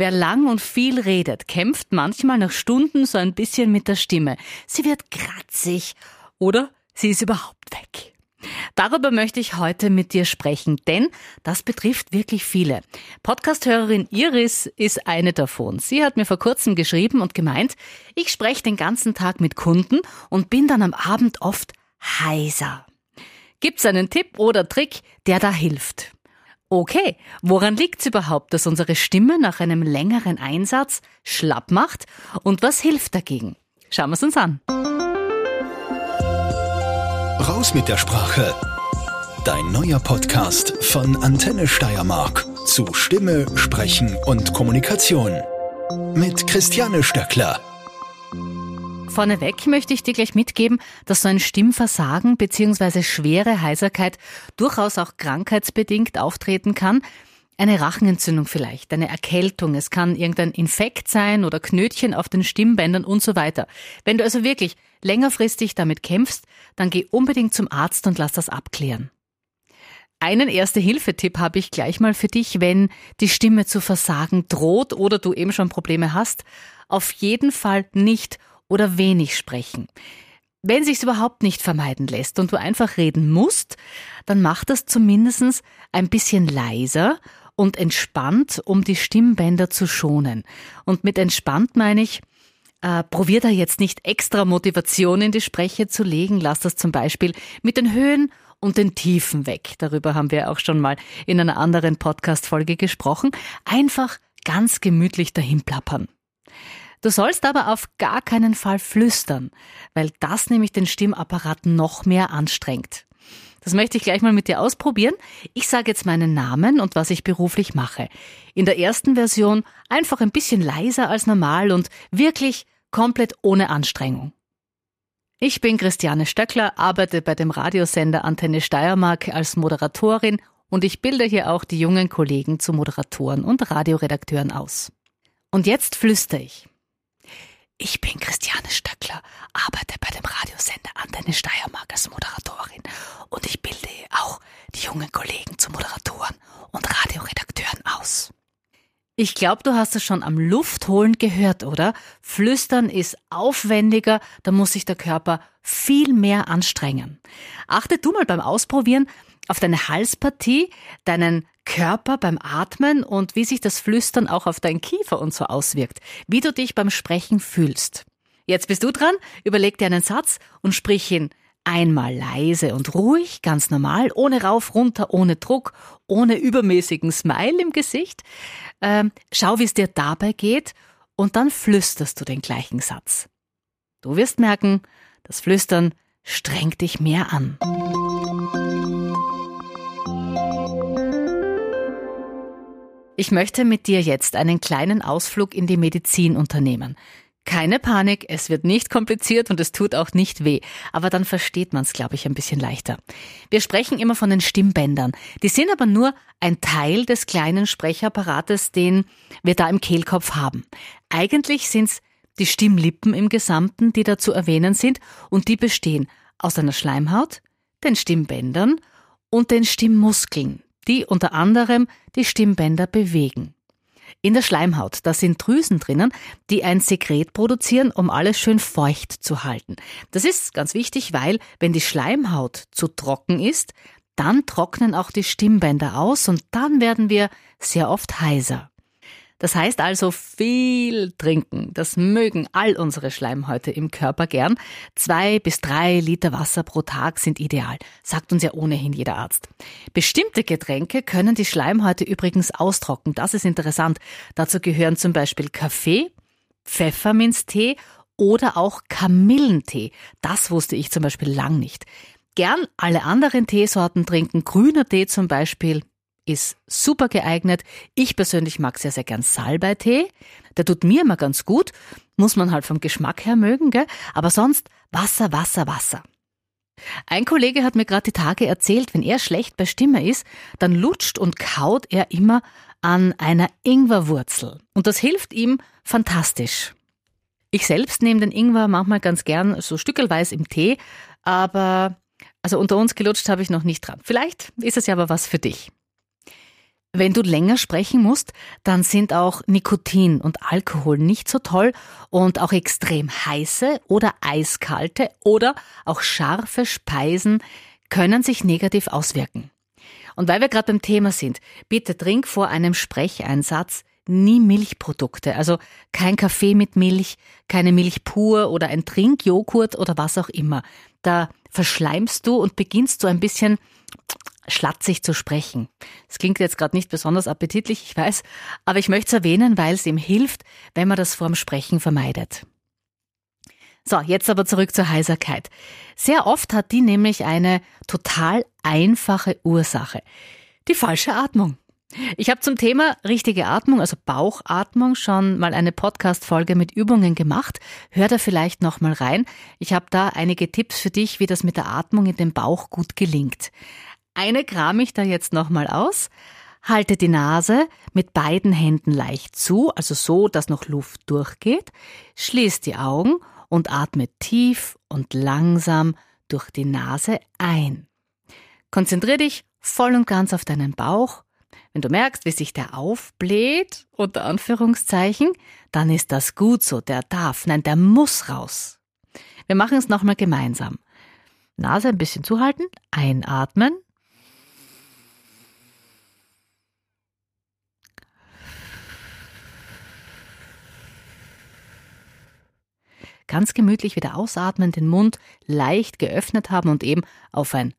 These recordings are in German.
Wer lang und viel redet, kämpft manchmal nach Stunden so ein bisschen mit der Stimme. Sie wird kratzig oder sie ist überhaupt weg. Darüber möchte ich heute mit dir sprechen, denn das betrifft wirklich viele. Podcasthörerin Iris ist eine davon. Sie hat mir vor kurzem geschrieben und gemeint, ich spreche den ganzen Tag mit Kunden und bin dann am Abend oft heiser. Gibt's einen Tipp oder Trick, der da hilft? Okay, woran liegt's überhaupt, dass unsere Stimme nach einem längeren Einsatz schlapp macht und was hilft dagegen? Schauen wir's uns an. Raus mit der Sprache. Dein neuer Podcast von Antenne Steiermark zu Stimme, Sprechen und Kommunikation. Mit Christiane Stöckler. Vorneweg möchte ich dir gleich mitgeben, dass so ein Stimmversagen bzw. schwere Heiserkeit durchaus auch krankheitsbedingt auftreten kann. Eine Rachenentzündung vielleicht, eine Erkältung, es kann irgendein Infekt sein oder Knötchen auf den Stimmbändern und so weiter. Wenn du also wirklich längerfristig damit kämpfst, dann geh unbedingt zum Arzt und lass das abklären. Einen Erste-Hilfe-Tipp habe ich gleich mal für dich, wenn die Stimme zu versagen droht oder du eben schon Probleme hast. Auf jeden Fall nicht oder wenig sprechen. Wenn sich's überhaupt nicht vermeiden lässt und du einfach reden musst, dann mach das zumindest ein bisschen leiser und entspannt, um die Stimmbänder zu schonen. Und mit entspannt meine ich, äh, probier da jetzt nicht extra Motivation in die Spreche zu legen. Lass das zum Beispiel mit den Höhen und den Tiefen weg. Darüber haben wir auch schon mal in einer anderen Podcast-Folge gesprochen. Einfach ganz gemütlich dahin plappern. Du sollst aber auf gar keinen Fall flüstern, weil das nämlich den Stimmapparat noch mehr anstrengt. Das möchte ich gleich mal mit dir ausprobieren. Ich sage jetzt meinen Namen und was ich beruflich mache. In der ersten Version einfach ein bisschen leiser als normal und wirklich komplett ohne Anstrengung. Ich bin Christiane Stöckler, arbeite bei dem Radiosender Antenne Steiermark als Moderatorin und ich bilde hier auch die jungen Kollegen zu Moderatoren und Radioredakteuren aus. Und jetzt flüstere ich. Ich bin Christiane Stöckler, arbeite bei dem Radiosender Antenne Steiermark als Moderatorin und ich bilde auch die jungen Kollegen zu Moderatoren und Radioredakteuren aus. Ich glaube, du hast es schon am Luftholen gehört, oder? Flüstern ist aufwendiger, da muss sich der Körper viel mehr anstrengen. Achte du mal beim Ausprobieren auf deine Halspartie, deinen Körper beim Atmen und wie sich das Flüstern auch auf deinen Kiefer und so auswirkt, wie du dich beim Sprechen fühlst. Jetzt bist du dran, überleg dir einen Satz und sprich ihn einmal leise und ruhig, ganz normal, ohne rauf, runter, ohne Druck, ohne übermäßigen Smile im Gesicht. Ähm, schau, wie es dir dabei geht und dann flüsterst du den gleichen Satz. Du wirst merken, das Flüstern strengt dich mehr an. Ich möchte mit dir jetzt einen kleinen Ausflug in die Medizin unternehmen. Keine Panik, es wird nicht kompliziert und es tut auch nicht weh, aber dann versteht man es, glaube ich, ein bisschen leichter. Wir sprechen immer von den Stimmbändern. Die sind aber nur ein Teil des kleinen Sprechapparates, den wir da im Kehlkopf haben. Eigentlich sind es die Stimmlippen im Gesamten, die da zu erwähnen sind, und die bestehen aus einer Schleimhaut, den Stimmbändern und den Stimmmuskeln, die unter anderem die Stimmbänder bewegen. In der Schleimhaut, da sind Drüsen drinnen, die ein Sekret produzieren, um alles schön feucht zu halten. Das ist ganz wichtig, weil wenn die Schleimhaut zu trocken ist, dann trocknen auch die Stimmbänder aus und dann werden wir sehr oft heiser. Das heißt also viel trinken. Das mögen all unsere Schleimhäute im Körper gern. Zwei bis drei Liter Wasser pro Tag sind ideal, sagt uns ja ohnehin jeder Arzt. Bestimmte Getränke können die Schleimhäute übrigens austrocknen. Das ist interessant. Dazu gehören zum Beispiel Kaffee, Pfefferminztee oder auch Kamillentee. Das wusste ich zum Beispiel lang nicht. Gern alle anderen Teesorten trinken. Grüner Tee zum Beispiel ist super geeignet. Ich persönlich mag sehr, sehr gern Salbeitee. Der tut mir immer ganz gut. Muss man halt vom Geschmack her mögen, gell? Aber sonst Wasser, Wasser, Wasser. Ein Kollege hat mir gerade die Tage erzählt, wenn er schlecht bei Stimme ist, dann lutscht und kaut er immer an einer Ingwerwurzel. Und das hilft ihm fantastisch. Ich selbst nehme den Ingwer manchmal ganz gern so stückelweise im Tee, aber also unter uns gelutscht habe ich noch nicht dran. Vielleicht ist es ja aber was für dich. Wenn du länger sprechen musst, dann sind auch Nikotin und Alkohol nicht so toll und auch extrem heiße oder eiskalte oder auch scharfe Speisen können sich negativ auswirken. Und weil wir gerade beim Thema sind, bitte trink vor einem Sprecheinsatz nie Milchprodukte, also kein Kaffee mit Milch, keine Milch pur oder ein Trinkjoghurt oder was auch immer. Da verschleimst du und beginnst so ein bisschen schlatzig zu sprechen. Das klingt jetzt gerade nicht besonders appetitlich, ich weiß, aber ich möchte es erwähnen, weil es ihm hilft, wenn man das vorm Sprechen vermeidet. So, jetzt aber zurück zur Heiserkeit. Sehr oft hat die nämlich eine total einfache Ursache. Die falsche Atmung. Ich habe zum Thema richtige Atmung, also Bauchatmung, schon mal eine Podcast-Folge mit Übungen gemacht. Hör da vielleicht noch mal rein. Ich habe da einige Tipps für dich, wie das mit der Atmung in den Bauch gut gelingt. Eine kram ich da jetzt nochmal aus. Halte die Nase mit beiden Händen leicht zu, also so, dass noch Luft durchgeht. Schließ die Augen und atme tief und langsam durch die Nase ein. Konzentrier dich voll und ganz auf deinen Bauch. Wenn du merkst, wie sich der aufbläht, unter Anführungszeichen, dann ist das gut so, der darf, nein, der muss raus. Wir machen es nochmal gemeinsam. Nase ein bisschen zuhalten, einatmen, ganz gemütlich wieder ausatmen, den Mund leicht geöffnet haben und eben auf ein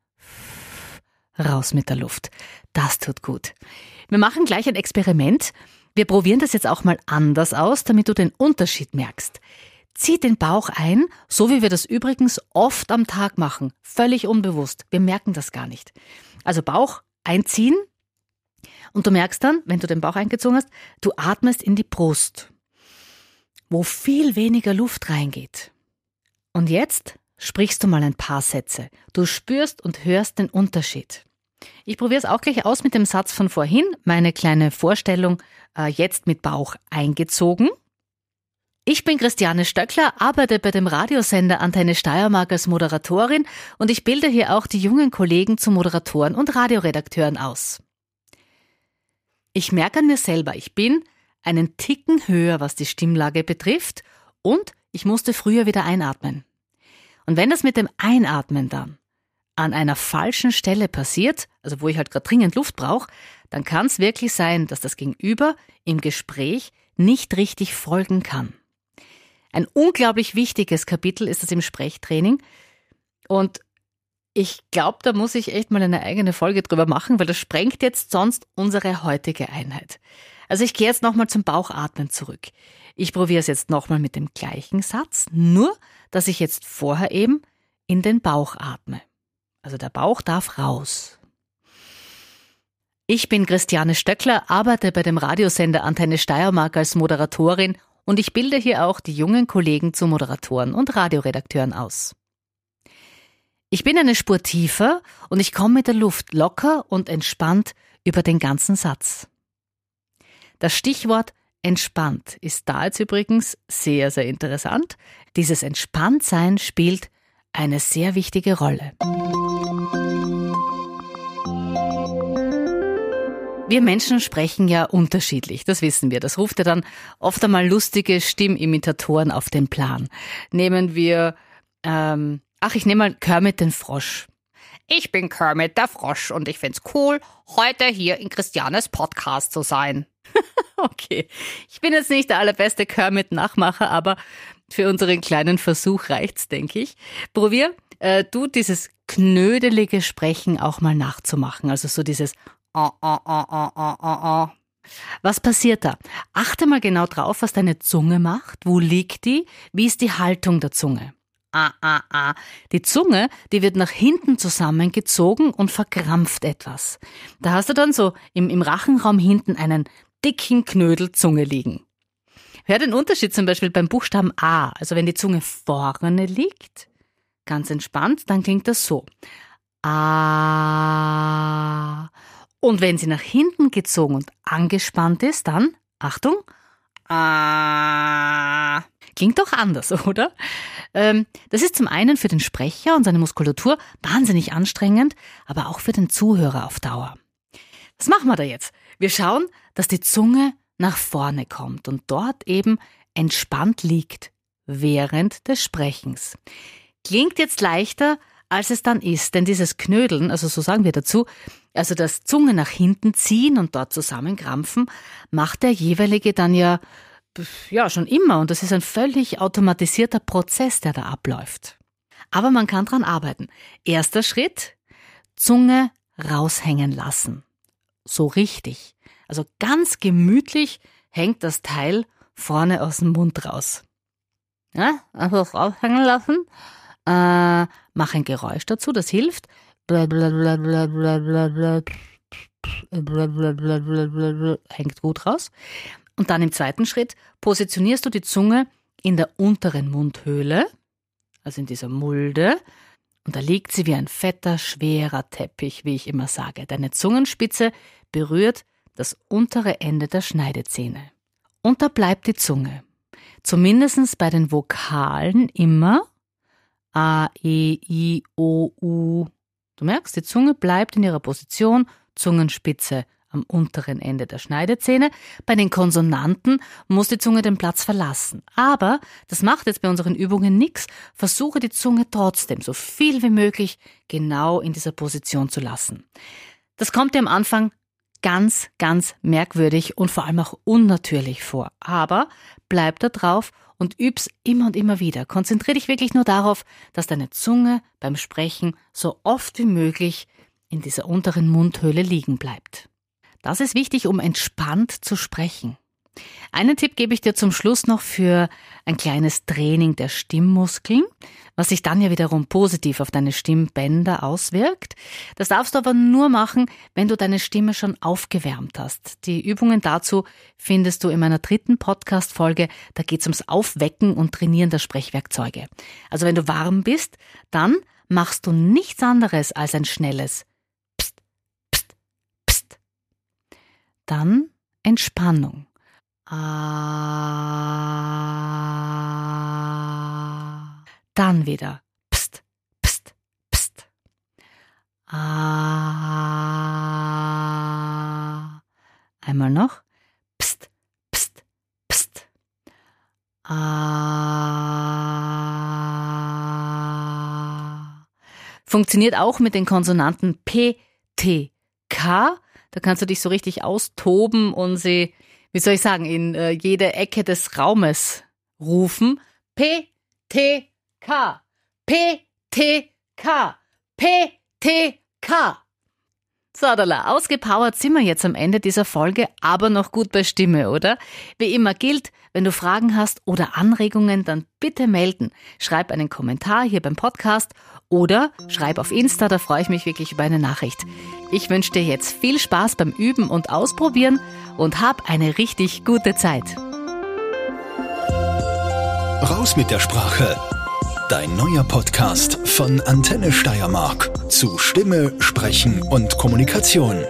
raus mit der Luft. Das tut gut. Wir machen gleich ein Experiment. Wir probieren das jetzt auch mal anders aus, damit du den Unterschied merkst. Zieh den Bauch ein, so wie wir das übrigens oft am Tag machen, völlig unbewusst. Wir merken das gar nicht. Also Bauch einziehen und du merkst dann, wenn du den Bauch eingezogen hast, du atmest in die Brust wo viel weniger Luft reingeht. Und jetzt sprichst du mal ein paar Sätze. Du spürst und hörst den Unterschied. Ich probiere es auch gleich aus mit dem Satz von vorhin, meine kleine Vorstellung äh, jetzt mit Bauch eingezogen. Ich bin Christiane Stöckler, arbeite bei dem Radiosender Antenne Steiermark als Moderatorin und ich bilde hier auch die jungen Kollegen zu Moderatoren und Radioredakteuren aus. Ich merke an mir selber, ich bin einen Ticken höher, was die Stimmlage betrifft, und ich musste früher wieder einatmen. Und wenn das mit dem Einatmen dann an einer falschen Stelle passiert, also wo ich halt gerade dringend Luft brauche, dann kann es wirklich sein, dass das Gegenüber im Gespräch nicht richtig folgen kann. Ein unglaublich wichtiges Kapitel ist das im Sprechtraining. Und ich glaube, da muss ich echt mal eine eigene Folge drüber machen, weil das sprengt jetzt sonst unsere heutige Einheit. Also ich gehe jetzt nochmal zum Bauchatmen zurück. Ich probiere es jetzt nochmal mit dem gleichen Satz, nur dass ich jetzt vorher eben in den Bauch atme. Also der Bauch darf raus. Ich bin Christiane Stöckler, arbeite bei dem Radiosender Antenne Steiermark als Moderatorin und ich bilde hier auch die jungen Kollegen zu Moderatoren und Radioredakteuren aus. Ich bin eine Spur tiefer und ich komme mit der Luft locker und entspannt über den ganzen Satz. Das Stichwort entspannt ist da jetzt übrigens sehr, sehr interessant. Dieses Entspanntsein spielt eine sehr wichtige Rolle. Wir Menschen sprechen ja unterschiedlich, das wissen wir. Das ruft ja dann oft einmal lustige Stimmimitatoren auf den Plan. Nehmen wir, ähm, ach, ich nehme mal Kermit den Frosch. Ich bin Kermit der Frosch und ich find's cool, heute hier in Christianes Podcast zu sein. okay. Ich bin jetzt nicht der allerbeste Kermit-Nachmacher, aber für unseren kleinen Versuch reicht's, denke ich. Probier äh, du dieses knödelige Sprechen auch mal nachzumachen. Also so dieses ah, ah, ah, ah, ah, ah, ah. Was passiert da? Achte mal genau drauf, was deine Zunge macht. Wo liegt die? Wie ist die Haltung der Zunge? Ah, ah, ah. Die Zunge, die wird nach hinten zusammengezogen und verkrampft etwas. Da hast du dann so im, im Rachenraum hinten einen dicken Knödel Zunge liegen. Hör den Unterschied zum Beispiel beim Buchstaben A. Also wenn die Zunge vorne liegt, ganz entspannt, dann klingt das so. A. Und wenn sie nach hinten gezogen und angespannt ist, dann, Achtung, A. Klingt doch anders, oder? Ähm, das ist zum einen für den Sprecher und seine Muskulatur wahnsinnig anstrengend, aber auch für den Zuhörer auf Dauer. Was machen wir da jetzt? Wir schauen, dass die Zunge nach vorne kommt und dort eben entspannt liegt während des Sprechens. Klingt jetzt leichter, als es dann ist, denn dieses Knödeln, also so sagen wir dazu, also das Zunge nach hinten ziehen und dort zusammenkrampfen, macht der jeweilige dann ja ja schon immer und das ist ein völlig automatisierter Prozess, der da abläuft. Aber man kann dran arbeiten. Erster Schritt, Zunge raushängen lassen. So richtig. Also ganz gemütlich hängt das Teil vorne aus dem Mund raus. Ja, also raushängen lassen. Äh, mach ein Geräusch dazu, das hilft. Hängt gut raus. Und dann im zweiten Schritt positionierst du die Zunge in der unteren Mundhöhle, also in dieser Mulde, und da liegt sie wie ein fetter, schwerer Teppich, wie ich immer sage. Deine Zungenspitze berührt das untere Ende der Schneidezähne. Und da bleibt die Zunge. Zumindest bei den Vokalen immer A, E, I, O, U. Du merkst, die Zunge bleibt in ihrer Position, Zungenspitze am unteren Ende der Schneidezähne. Bei den Konsonanten muss die Zunge den Platz verlassen. Aber das macht jetzt bei unseren Übungen nichts. Versuche die Zunge trotzdem so viel wie möglich genau in dieser Position zu lassen. Das kommt dir am Anfang ganz, ganz merkwürdig und vor allem auch unnatürlich vor. Aber bleib da drauf und üb's immer und immer wieder. Konzentrier dich wirklich nur darauf, dass deine Zunge beim Sprechen so oft wie möglich in dieser unteren Mundhöhle liegen bleibt. Das ist wichtig, um entspannt zu sprechen. Einen Tipp gebe ich dir zum Schluss noch für ein kleines Training der Stimmmuskeln, was sich dann ja wiederum positiv auf deine Stimmbänder auswirkt. Das darfst du aber nur machen, wenn du deine Stimme schon aufgewärmt hast. Die Übungen dazu findest du in meiner dritten Podcast-Folge. Da geht es ums Aufwecken und Trainieren der Sprechwerkzeuge. Also wenn du warm bist, dann machst du nichts anderes als ein schnelles Dann Entspannung. Ah. Dann wieder. Pst, pst, pst. Ah. Einmal noch. Pst, pst, pst. Ah. Funktioniert auch mit den Konsonanten P, T, K da kannst du dich so richtig austoben und sie, wie soll ich sagen, in äh, jede Ecke des Raumes rufen. P, T, K. P, T, K. P, T, K. Sodala, ausgepowert sind wir jetzt am Ende dieser Folge, aber noch gut bei Stimme, oder? Wie immer gilt, wenn du Fragen hast oder Anregungen, dann bitte melden. Schreib einen Kommentar hier beim Podcast oder schreib auf Insta, da freue ich mich wirklich über eine Nachricht. Ich wünsche dir jetzt viel Spaß beim Üben und Ausprobieren und hab eine richtig gute Zeit. Raus mit der Sprache. Dein neuer Podcast von Antenne Steiermark zu Stimme, Sprechen und Kommunikation.